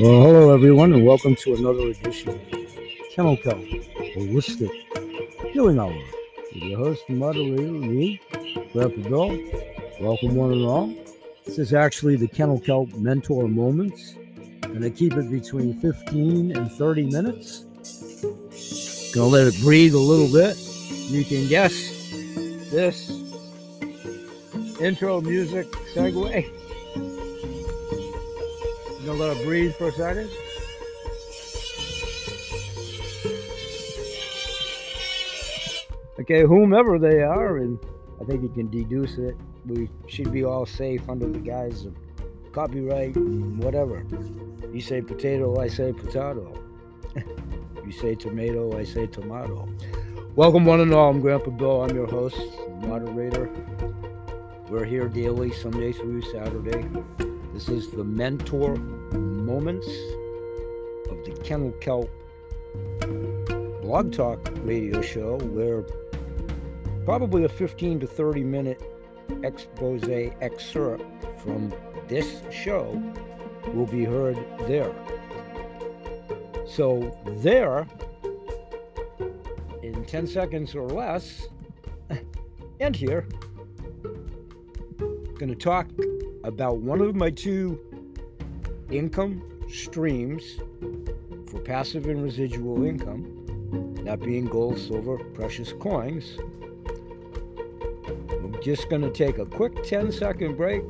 Well, hello everyone, and welcome to another edition of Kennel Kelp Holistic Healing Hour with your host and moderator, me, Grandpa Bill. Welcome, one and all. This is actually the Kennel Kelp Mentor Moments, and I keep it between 15 and 30 minutes. Gonna let it breathe a little bit. You can guess this intro music segue. Let it breathe for a second? Okay, whomever they are, and I think you can deduce it. We should be all safe under the guise of copyright whatever. You say potato, I say potato. you say tomato, I say tomato. Welcome, one and all. I'm Grandpa Bill. I'm your host, moderator. We're here daily, Sunday through Saturday. This is the mentor moments of the Kennel Kelp blog talk radio show where probably a 15 to 30 minute expose excerpt from this show will be heard there. So, there, in 10 seconds or less, and here, going to talk about one of my two income streams for passive and residual income, that being gold, silver, precious coins. We're just going to take a quick 10 second break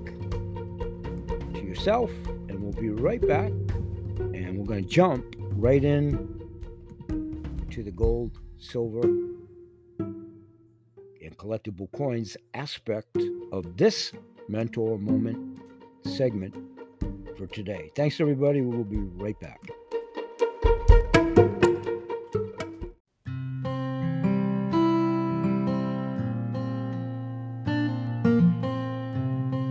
to yourself, and we'll be right back. And we're going to jump right in to the gold, silver, and collectible coins aspect of this mentor moment segment for today. Thanks, everybody. We will be right back.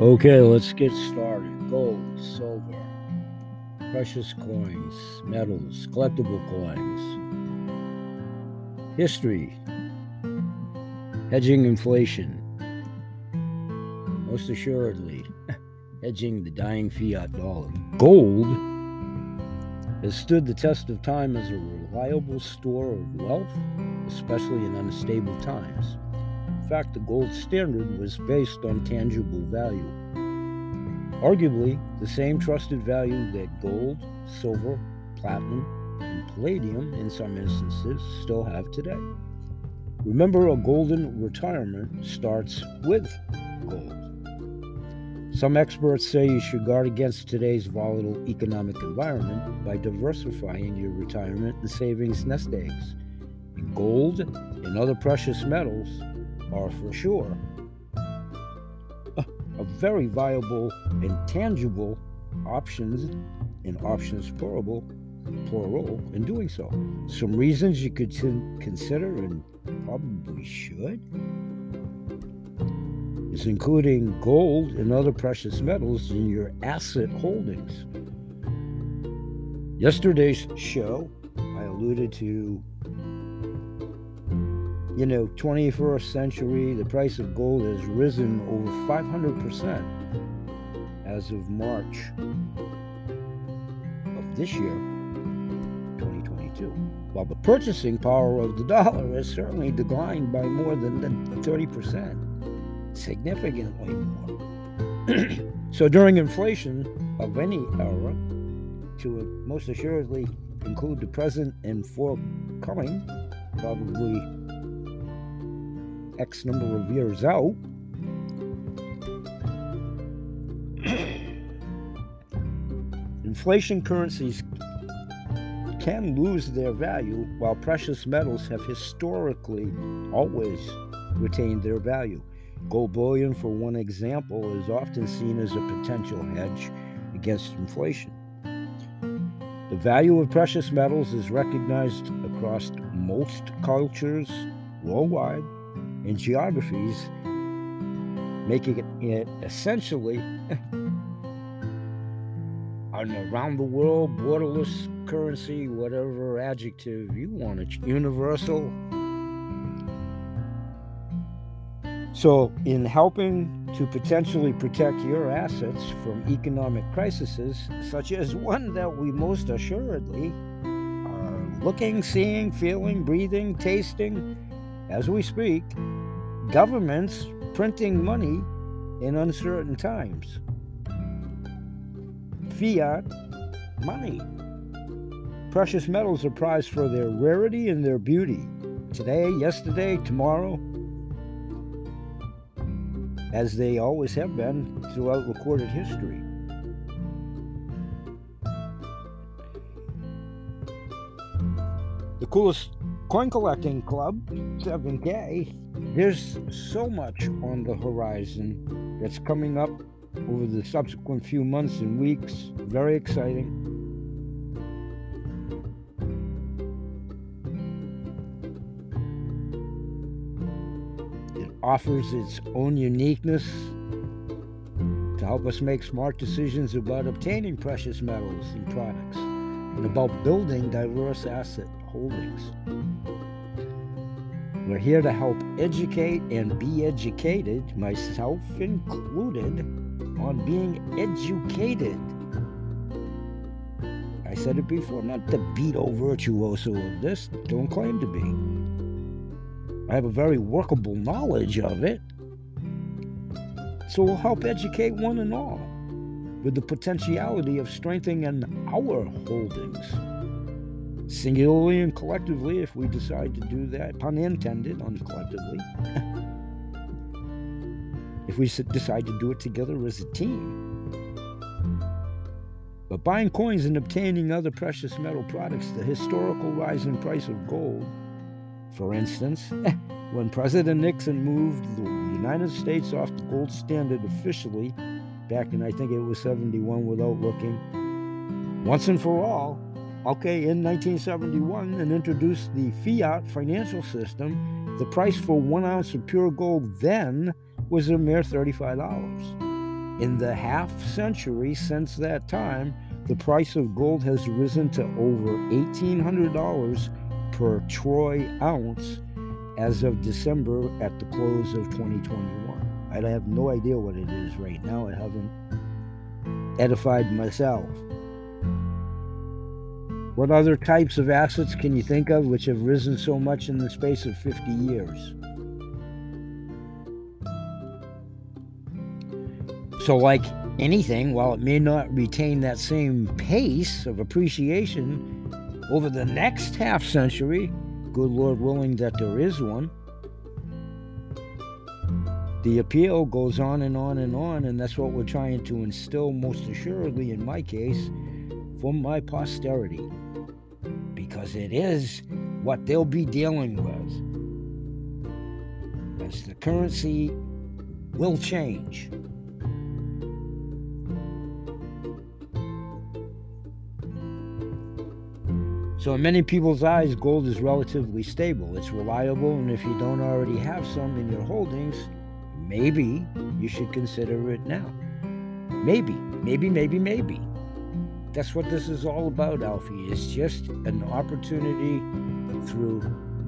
Okay, let's get started. Gold, silver, precious coins, metals, collectible coins. History, hedging inflation. Most assuredly, hedging the dying fiat dollar. Gold has stood the test of time as a reliable store of wealth, especially in unstable times. In fact, the gold standard was based on tangible value. Arguably, the same trusted value that gold, silver, platinum, and palladium, in some instances, still have today. Remember, a golden retirement starts with gold. Some experts say you should guard against today's volatile economic environment by diversifying your retirement and savings nest eggs. Gold and other precious metals are for sure a very viable and tangible options and options plural, plural in doing so. Some reasons you could consider and probably should including gold and other precious metals in your asset holdings. Yesterday's show, I alluded to, you know, 21st century, the price of gold has risen over 500% as of March of this year, 2022. While the purchasing power of the dollar has certainly declined by more than 30% significantly more. so during inflation of any era, to most assuredly include the present and forthcoming, probably X number of years out, inflation currencies can lose their value while precious metals have historically always retained their value. Gold bullion, for one example, is often seen as a potential hedge against inflation. The value of precious metals is recognized across most cultures worldwide and geographies, making it essentially an around the world borderless currency, whatever adjective you want. It's universal So, in helping to potentially protect your assets from economic crises, such as one that we most assuredly are looking, seeing, feeling, breathing, tasting as we speak, governments printing money in uncertain times. Fiat money. Precious metals are prized for their rarity and their beauty. Today, yesterday, tomorrow, as they always have been throughout recorded history. The coolest coin collecting club, 7K, there's so much on the horizon that's coming up over the subsequent few months and weeks. Very exciting. Offers its own uniqueness to help us make smart decisions about obtaining precious metals and products and about building diverse asset holdings. We're here to help educate and be educated, myself included, on being educated. I said it before, not the Beto virtuoso of this, don't claim to be. I have a very workable knowledge of it. So we'll help educate one and all with the potentiality of strengthening our holdings, singularly and collectively, if we decide to do that, pun intended on collectively, if we decide to do it together as a team. But buying coins and obtaining other precious metal products, the historical rise in price of gold, for instance, when President Nixon moved the United States off the gold standard officially, back in I think it was 71 without looking, once and for all, okay, in 1971, and introduced the fiat financial system, the price for one ounce of pure gold then was a mere $35. In the half century since that time, the price of gold has risen to over $1,800 per troy ounce as of December at the close of 2021. I have no idea what it is right now. I haven't edified myself. What other types of assets can you think of which have risen so much in the space of 50 years? So, like anything, while it may not retain that same pace of appreciation over the next half century, good Lord willing that there is one, the appeal goes on and on and on, and that's what we're trying to instill, most assuredly, in my case, for my posterity. Because it is what they'll be dealing with. As the currency will change. So, in many people's eyes, gold is relatively stable. It's reliable, and if you don't already have some in your holdings, maybe you should consider it now. Maybe, maybe, maybe, maybe. That's what this is all about, Alfie. It's just an opportunity through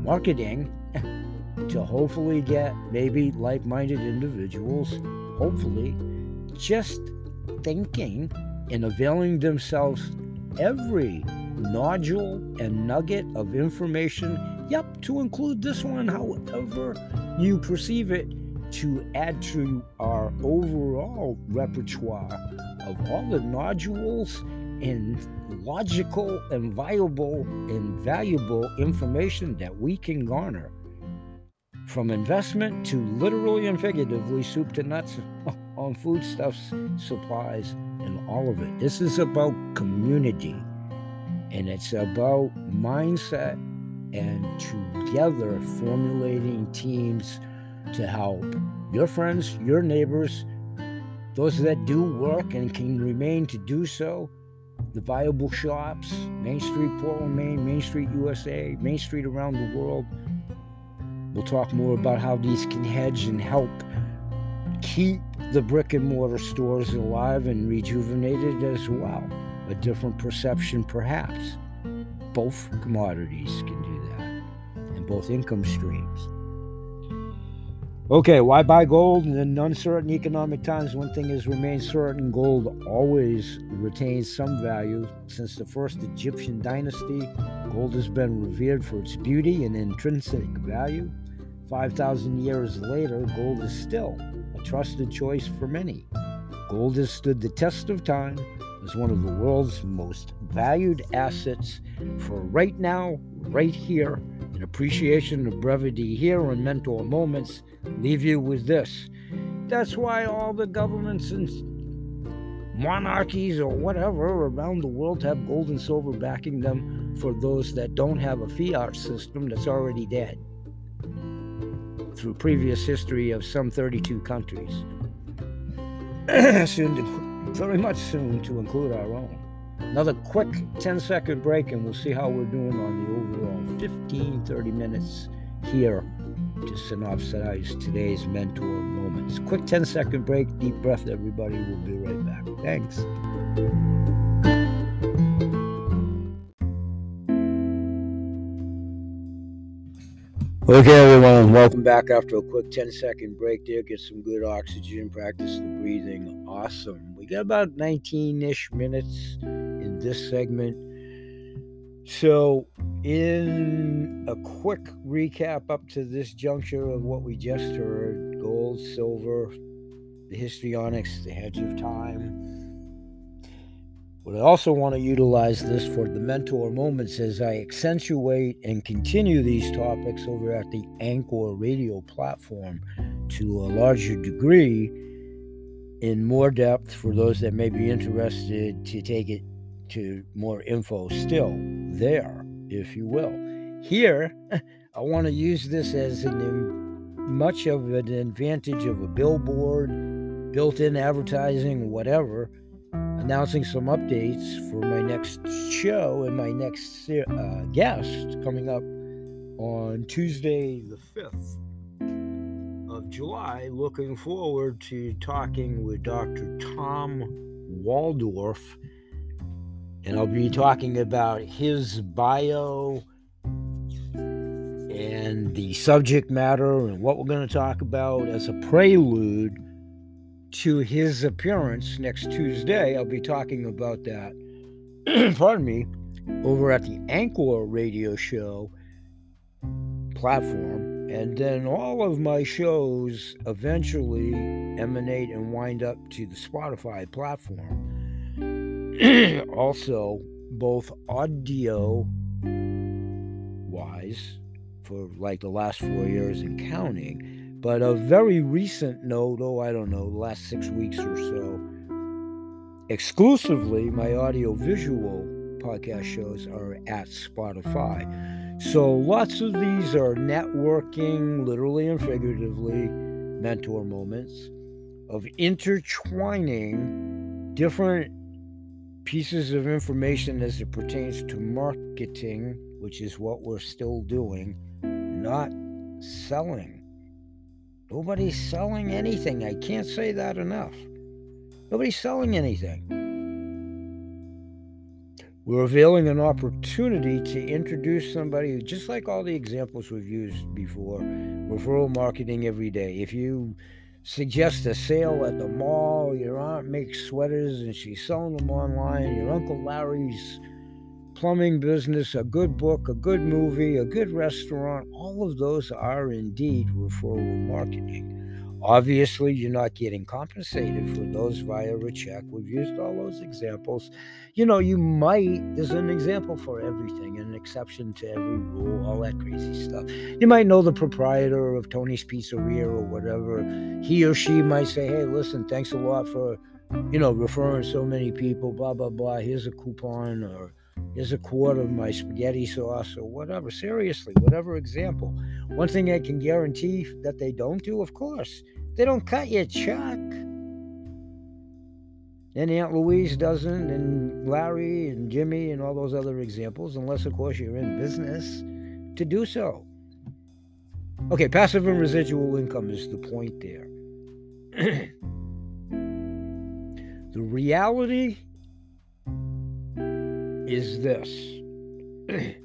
marketing to hopefully get maybe like minded individuals, hopefully, just thinking and availing themselves every nodule and nugget of information. Yep, to include this one, however you perceive it, to add to our overall repertoire of all the nodules and logical and viable and valuable information that we can garner from investment to literally and figuratively soup to nuts on foodstuffs, supplies, and all of it. This is about community. And it's about mindset and together formulating teams to help your friends, your neighbors, those that do work and can remain to do so, the viable shops, Main Street, Portland, Maine, Main Street, USA, Main Street around the world. We'll talk more about how these can hedge and help keep the brick and mortar stores alive and rejuvenated as well a different perception, perhaps. Both commodities can do that, and both income streams. Okay, why buy gold in uncertain economic times? One thing has remained certain gold always retains some value. Since the first Egyptian dynasty, gold has been revered for its beauty and intrinsic value. 5,000 years later, gold is still a trusted choice for many. Gold has stood the test of time as one of the world's most valued assets for right now, right here, in appreciation of brevity here on Mentor Moments leave you with this. That's why all the governments and monarchies or whatever around the world have gold and silver backing them for those that don't have a fiat system that's already dead through previous history of some 32 countries. soon to, very much soon to include our own. Another quick 10 second break, and we'll see how we're doing on the overall 15 30 minutes here to synopsize today's mentor moments. Quick 10 second break, deep breath, everybody. We'll be right back. Thanks. Okay, everyone, welcome back after a quick 10 second break there. Get some good oxygen, practice the breathing. Awesome. About 19 ish minutes in this segment. So, in a quick recap up to this juncture of what we just heard gold, silver, the histrionics, the hedge of time. But I also want to utilize this for the mentor moments as I accentuate and continue these topics over at the Anchor radio platform to a larger degree in more depth for those that may be interested to take it to more info still there if you will. Here, I want to use this as an, much of an advantage of a billboard, built in advertising, whatever, announcing some updates for my next show and my next uh, guest coming up on Tuesday, the 5th of July. Looking forward to talking with Dr. Tom Waldorf and I'll be talking about his bio and the subject matter and what we're going to talk about as a prelude to his appearance next Tuesday. I'll be talking about that, pardon me, over at the Anchor radio show platform. And then all of my shows eventually emanate and wind up to the Spotify platform. also, both audio wise, for like the last four years and counting, but a very recent note, oh, I don't know, the last six weeks or so, exclusively my audio visual podcast shows are at Spotify. So lots of these are networking, literally and figuratively, mentor moments of intertwining different pieces of information as it pertains to marketing, which is what we're still doing, not selling. Nobody's selling anything. I can't say that enough. Nobody's selling anything. We're availing an opportunity to introduce somebody who, just like all the examples we've used before, referral marketing every day. If you suggest a sale at the mall. Your aunt makes sweaters and she's selling them online. Your Uncle Larry's plumbing business, a good book, a good movie, a good restaurant. All of those are indeed referral marketing. Obviously, you're not getting compensated for those via a check. We've used all those examples. You know, you might, there's an example for everything, an exception to every rule, all that crazy stuff. You might know the proprietor of Tony's Pizzeria or whatever. He or she might say, hey, listen, thanks a lot for, you know, referring so many people, blah, blah, blah. Here's a coupon or Here's a quart of my spaghetti sauce or whatever. Seriously, whatever example. One thing I can guarantee that they don't do, of course, they don't cut your check. And Aunt Louise doesn't, and Larry and Jimmy and all those other examples, unless, of course, you're in business to do so. Okay, passive and residual income is the point there. the reality is this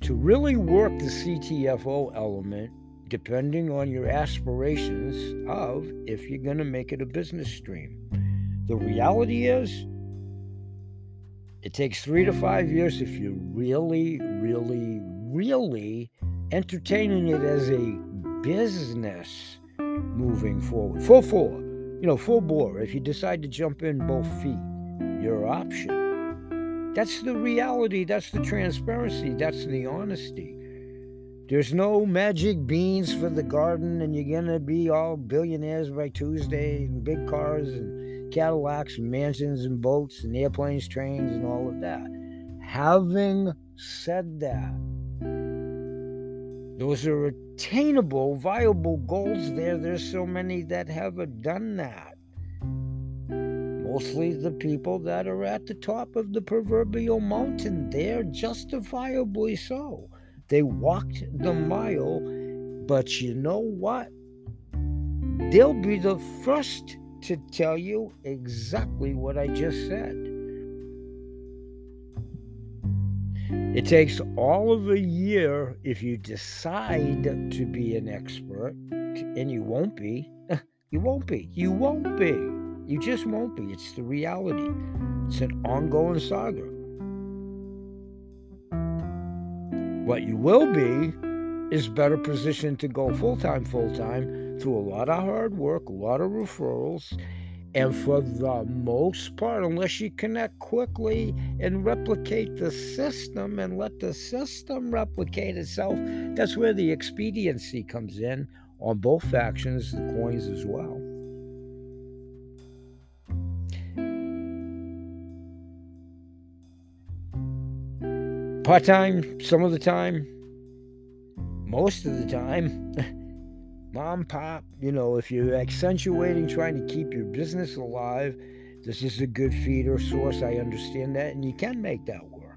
to really work the CTFO element, depending on your aspirations of if you're going to make it a business stream. The reality is, it takes three to five years if you're really, really, really entertaining it as a business moving forward. Full four, you know, full bore. If you decide to jump in both feet, your option. That's the reality. That's the transparency. That's the honesty. There's no magic beans for the garden, and you're gonna be all billionaires by Tuesday, and big cars and Cadillacs and mansions and boats and airplanes, trains, and all of that. Having said that, those are attainable, viable goals there. There's so many that haven't done that. Mostly the people that are at the top of the proverbial mountain. They're justifiably so. They walked the mile, but you know what? They'll be the first to tell you exactly what I just said. It takes all of a year if you decide to be an expert, and you won't be. You won't be. You won't be. You just won't be. It's the reality. It's an ongoing saga. What you will be is better positioned to go full time, full time through a lot of hard work, a lot of referrals. And for the most part, unless you connect quickly and replicate the system and let the system replicate itself, that's where the expediency comes in on both factions, the coins as well. Part time, some of the time, most of the time. Mom, pop, you know, if you're accentuating trying to keep your business alive, this is a good feeder source. I understand that, and you can make that work.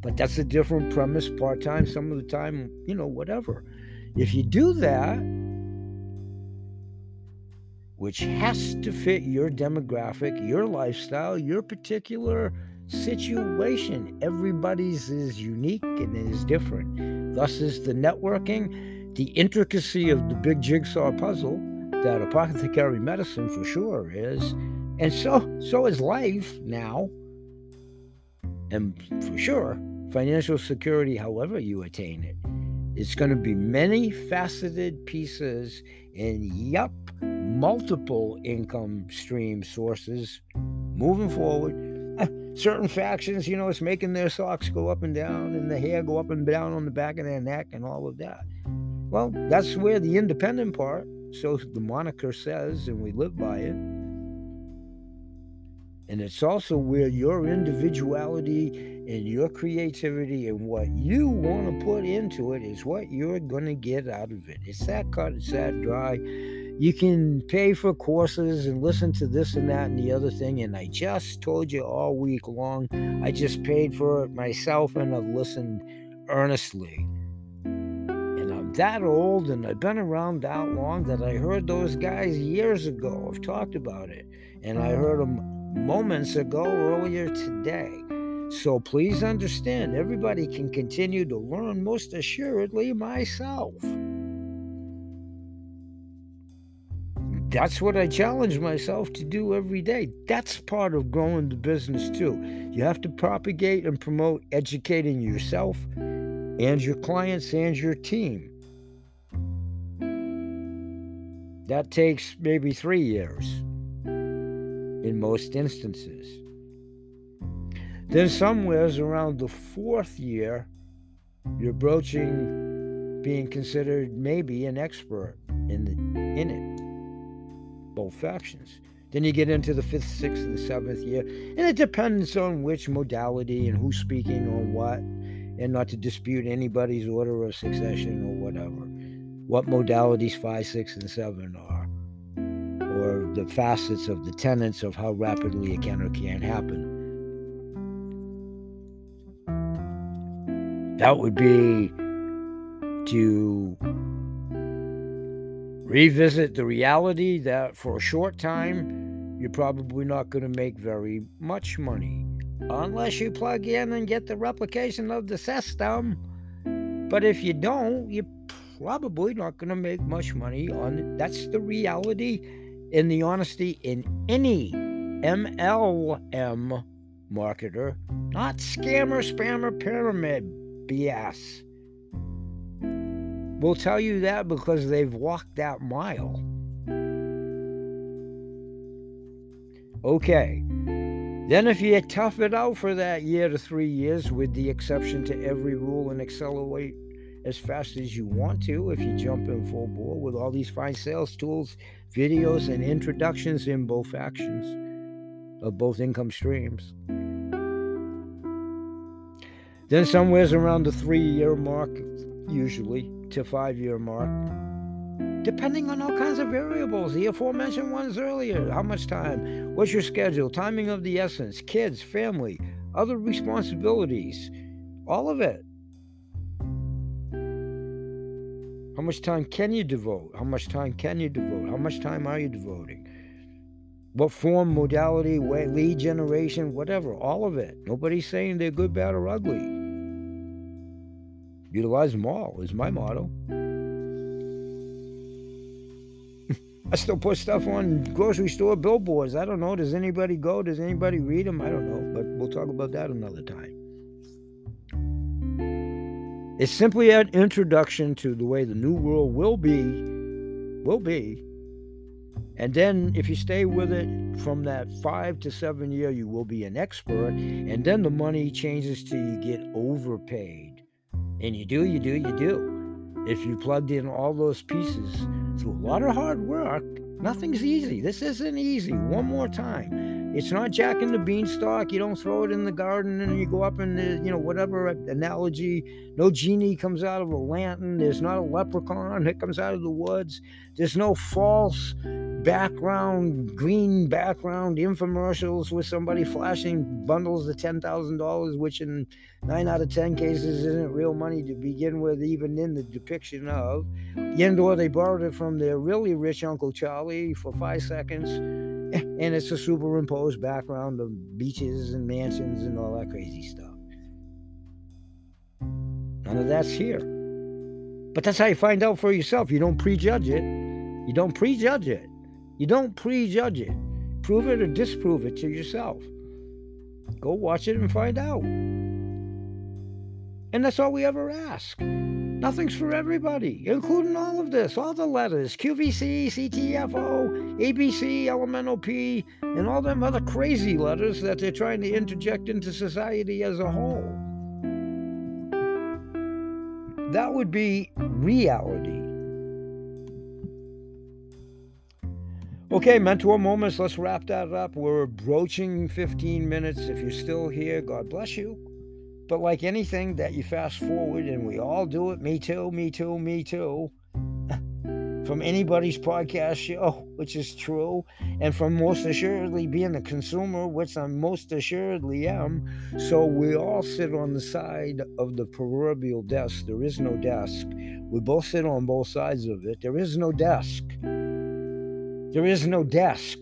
But that's a different premise, part time, some of the time, you know, whatever. If you do that, which has to fit your demographic, your lifestyle, your particular situation. Everybody's is unique and is different. Thus is the networking, the intricacy of the big jigsaw puzzle that apothecary medicine for sure is. And so so is life now. And for sure, financial security, however you attain it, it's going to be many faceted pieces and yup, multiple income stream sources moving forward certain factions, you know, it's making their socks go up and down and the hair go up and down on the back of their neck and all of that. Well, that's where the independent part, so the moniker says, and we live by it. And it's also where your individuality and your creativity and what you want to put into it is what you're going to get out of it. It's that cut, it's that dry you can pay for courses and listen to this and that and the other thing. And I just told you all week long, I just paid for it myself and I've listened earnestly. And I'm that old and I've been around that long that I heard those guys years ago. I've talked about it. And I heard them moments ago earlier today. So please understand, everybody can continue to learn, most assuredly, myself. That's what I challenge myself to do every day. That's part of growing the business too. You have to propagate and promote educating yourself and your clients and your team. That takes maybe three years in most instances. Then, somewheres around the fourth year, you're broaching being considered maybe an expert in, the, in it both factions. Then you get into the fifth, sixth, and seventh year, and it depends on which modality and who's speaking on what, and not to dispute anybody's order of succession or whatever. What modalities five, six, and seven are, or the facets of the tenets of how rapidly it can or can't happen. That would be to revisit the reality that for a short time, you're probably not going to make very much money unless you plug in and get the replication of the system. But if you don't, you're probably not going to make much money on it. That's the reality and the honesty in any MLM marketer, not scammer, spammer, pyramid BS. We'll tell you that because they've walked that mile. Okay. Then, if you tough it out for that year to three years, with the exception to every rule and accelerate as fast as you want to, if you jump in full bore with all these fine sales tools, videos, and introductions in both actions of both income streams. Then, somewhere's around the three year mark, usually to five year mark, depending on all kinds of variables, the aforementioned ones earlier. How much time? What's your schedule? Timing of the essence, kids, family, other responsibilities, all of it. How much time can you devote? How much time can you devote? How much time are you devoting? What form, modality, way, lead generation, whatever, all of it. Nobody's saying they're good, bad, or ugly. Utilize them all is my motto. I still put stuff on grocery store billboards. I don't know. Does anybody go? Does anybody read them? I don't know. But we'll talk about that another time. It's simply an introduction to the way the new world will be, will be. And then if you stay with it from that five to seven year, you will be an expert. And then the money changes till you get overpaid. And you do, you do, you do. If you plugged in all those pieces through a lot of hard work, nothing's easy. This isn't easy. One more time. It's not Jack and the Beanstalk. You don't throw it in the garden and you go up and, uh, you know, whatever analogy. No genie comes out of a lantern. There's not a leprechaun that comes out of the woods. There's no false background, green background infomercials with somebody flashing bundles of $10,000, which in nine out of 10 cases isn't real money to begin with, even in the depiction of. And or they borrowed it from their really rich Uncle Charlie for five seconds, and it's a superimposed background of beaches and mansions and all that crazy stuff. None of that's here. But that's how you find out for yourself. You don't prejudge it. You don't prejudge it. You don't prejudge it. Prove it or disprove it to yourself. Go watch it and find out. And that's all we ever ask. Nothing's for everybody, including all of this, all the letters QVC, CTFO, ABC, LMNOP, and all them other crazy letters that they're trying to interject into society as a whole. That would be reality. Okay, mentor moments, let's wrap that up. We're broaching 15 minutes. If you're still here, God bless you. But like anything that you fast forward, and we all do it, me too, me too, me too, from anybody's podcast show, which is true, and from most assuredly being a consumer, which I most assuredly am. So we all sit on the side of the proverbial desk. There is no desk. We both sit on both sides of it. There is no desk. There is no desk.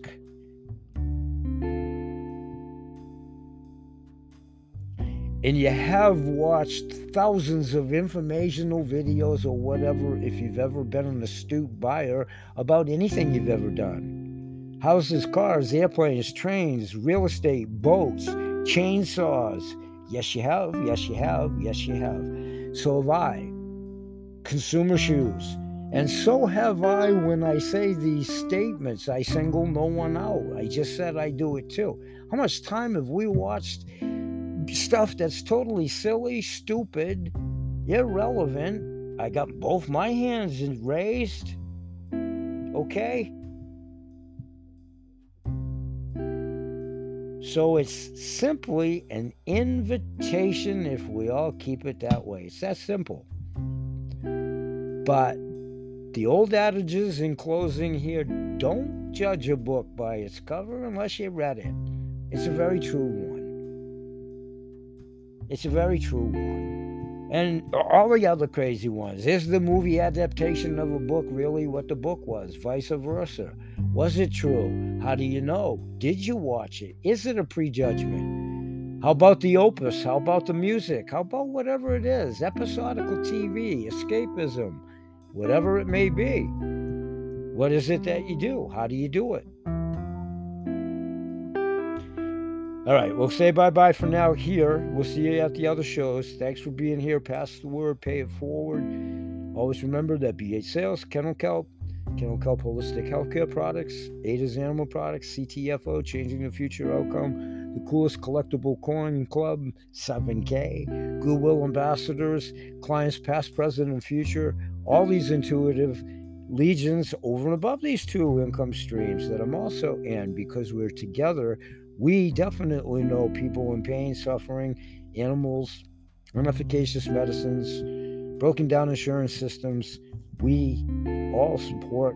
And you have watched thousands of informational videos or whatever, if you've ever been an astute buyer, about anything you've ever done houses, cars, airplanes, trains, real estate, boats, chainsaws. Yes, you have. Yes, you have. Yes, you have. So have I. Consumer shoes. And so have I when I say these statements. I single no one out. I just said I do it too. How much time have we watched stuff that's totally silly, stupid, irrelevant? I got both my hands raised. Okay? So it's simply an invitation if we all keep it that way. It's that simple. But the old adages in closing here don't judge a book by its cover unless you read it. It's a very true one. It's a very true one. And all the other crazy ones. Is the movie adaptation of a book really what the book was? Vice versa. Was it true? How do you know? Did you watch it? Is it a prejudgment? How about the opus? How about the music? How about whatever it is? Episodical TV, escapism whatever it may be. What is it that you do? How do you do it? All right, we'll say bye bye for now here. We'll see you at the other shows. Thanks for being here. Pass the word, pay it forward. Always remember that BH Sales, Kennel Kelp, Kennel Kelp Holistic Healthcare Products, Ada's Animal Products, CTFO, Changing the Future Outcome, the coolest collectible coin club, 7K, Goodwill Ambassadors, clients past, present, and future. All these intuitive legions over and above these two income streams that I'm also in because we're together we definitely know people in pain, suffering, animals, inefficacious medicines, broken down insurance systems. We all support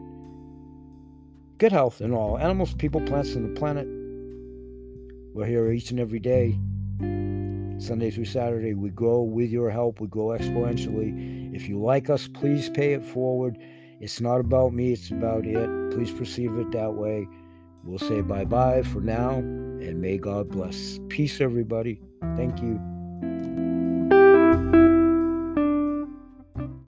good health in all animals, people, plants, and the planet. We're here each and every day, Sunday through Saturday. We grow with your help, we grow exponentially. If you like us, please pay it forward. It's not about me, it's about it. Please perceive it that way. We'll say bye bye for now and may God bless. Peace, everybody. Thank you.